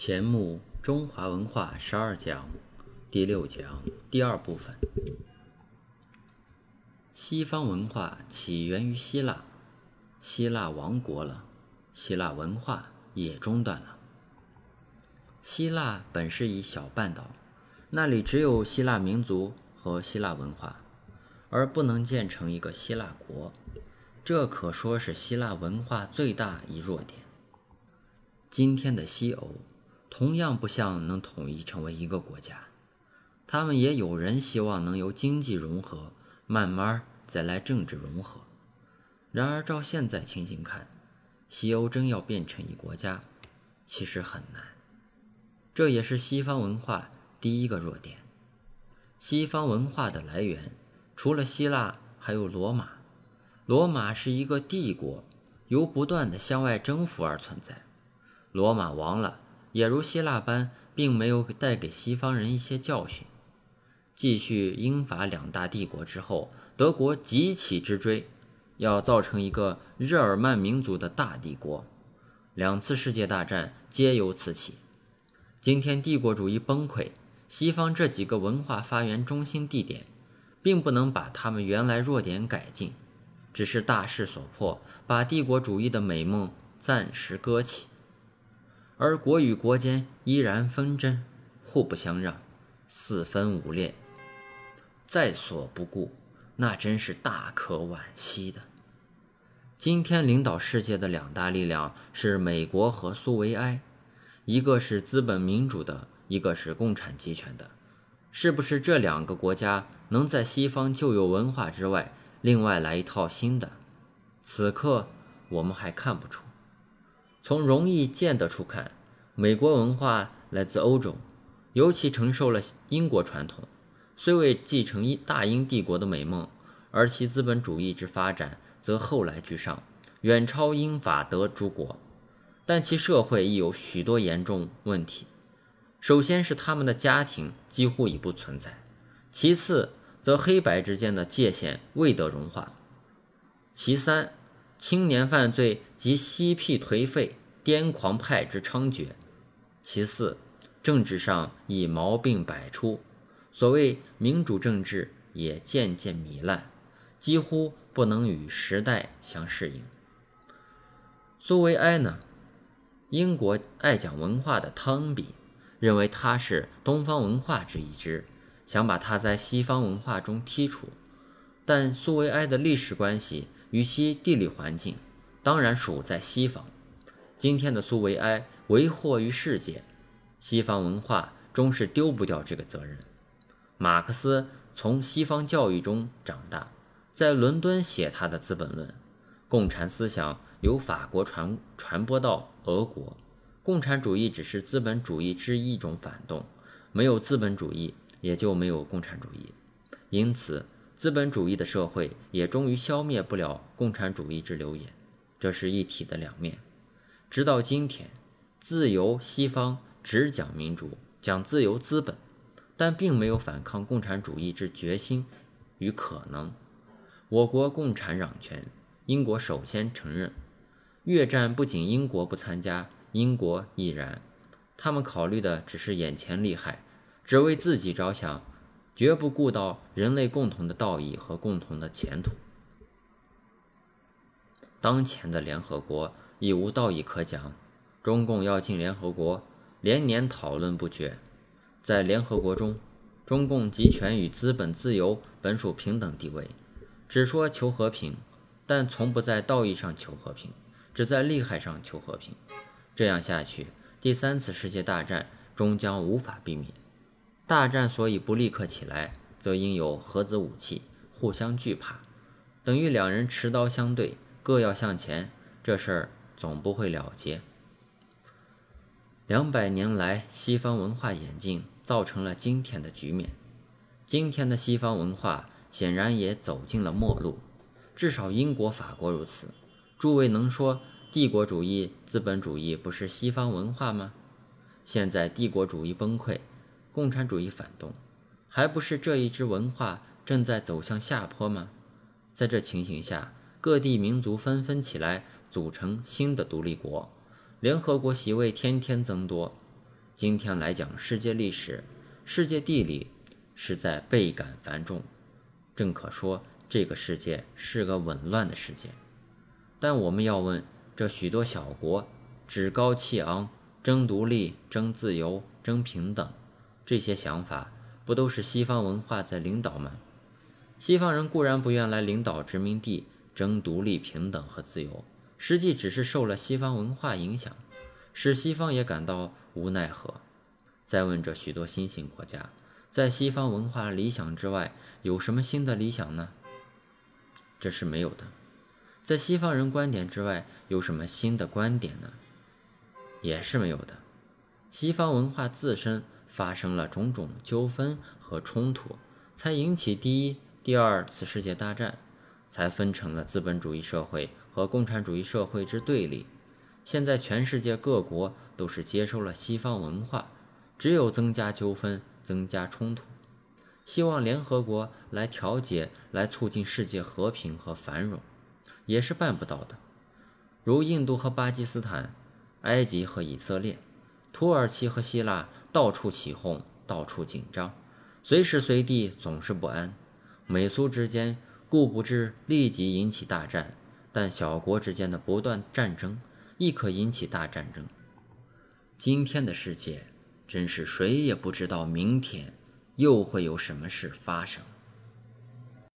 前目中华文化十二讲第六讲第二部分：西方文化起源于希腊，希腊亡国了，希腊文化也中断了。希腊本是一小半岛，那里只有希腊民族和希腊文化，而不能建成一个希腊国，这可说是希腊文化最大一弱点。今天的西欧。同样不像能统一成为一个国家，他们也有人希望能由经济融合慢慢再来政治融合。然而照现在情形看，西欧真要变成一国家，其实很难。这也是西方文化第一个弱点。西方文化的来源除了希腊，还有罗马。罗马是一个帝国，由不断的向外征服而存在。罗马亡了。也如希腊般，并没有带给西方人一些教训。继续英法两大帝国之后，德国急起直追，要造成一个日耳曼民族的大帝国。两次世界大战皆由此起。今天帝国主义崩溃，西方这几个文化发源中心地点，并不能把他们原来弱点改进，只是大势所迫，把帝国主义的美梦暂时搁起。而国与国间依然纷争，互不相让，四分五裂，在所不顾，那真是大可惋惜的。今天领导世界的两大力量是美国和苏维埃，一个是资本民主的，一个是共产集权的。是不是这两个国家能在西方旧有文化之外，另外来一套新的？此刻我们还看不出。从容易见得出看，美国文化来自欧洲，尤其承受了英国传统，虽未继承英大英帝国的美梦，而其资本主义之发展则后来居上，远超英法德诸国。但其社会亦有许多严重问题。首先是他们的家庭几乎已不存在，其次则黑白之间的界限未得融化，其三。青年犯罪及嬉皮颓废、癫狂派之猖獗；其四，政治上已毛病百出，所谓民主政治也渐渐糜烂，几乎不能与时代相适应。苏维埃呢？英国爱讲文化的汤比认为他是东方文化之一支，想把他在西方文化中剔除，但苏维埃的历史关系。与其地理环境，当然属在西方。今天的苏维埃为祸于世界，西方文化终是丢不掉这个责任。马克思从西方教育中长大，在伦敦写他的《资本论》，共产思想由法国传传播到俄国，共产主义只是资本主义之一种反动，没有资本主义也就没有共产主义，因此。资本主义的社会也终于消灭不了共产主义之流言，这是一体的两面。直到今天，自由西方只讲民主，讲自由资本，但并没有反抗共产主义之决心与可能。我国共产掌权，英国首先承认。越战不仅英国不参加，英国亦然。他们考虑的只是眼前利害，只为自己着想。绝不顾到人类共同的道义和共同的前途。当前的联合国已无道义可讲，中共要进联合国，连年讨论不绝。在联合国中，中共集权与资本自由本属平等地位，只说求和平，但从不在道义上求和平，只在利害上求和平。这样下去，第三次世界大战终将无法避免。大战所以不立刻起来，则因有核子武器，互相惧怕，等于两人持刀相对，各要向前，这事儿总不会了结。两百年来，西方文化演进造成了今天的局面，今天的西方文化显然也走进了末路，至少英国、法国如此。诸位能说帝国主义、资本主义不是西方文化吗？现在帝国主义崩溃。共产主义反动，还不是这一支文化正在走向下坡吗？在这情形下，各地民族纷纷起来组成新的独立国，联合国席位天天增多，今天来讲世界历史、世界地理，实在倍感繁重。正可说这个世界是个紊乱的世界。但我们要问：这许多小国趾高气昂，争独立、争自由、争平等，这些想法不都是西方文化在领导吗？西方人固然不愿来领导殖民地，争独立、平等和自由，实际只是受了西方文化影响。使西方也感到无奈何。再问这许多新兴国家，在西方文化理想之外，有什么新的理想呢？这是没有的。在西方人观点之外，有什么新的观点呢？也是没有的。西方文化自身发生了种种纠纷和冲突，才引起第一、第二次世界大战，才分成了资本主义社会和共产主义社会之对立。现在全世界各国都是接受了西方文化，只有增加纠纷、增加冲突，希望联合国来调解、来促进世界和平和繁荣，也是办不到的。如印度和巴基斯坦、埃及和以色列、土耳其和希腊，到处起哄，到处紧张，随时随地总是不安。美苏之间固不知立即引起大战，但小国之间的不断战争。亦可引起大战争。今天的世界，真是谁也不知道明天又会有什么事发生。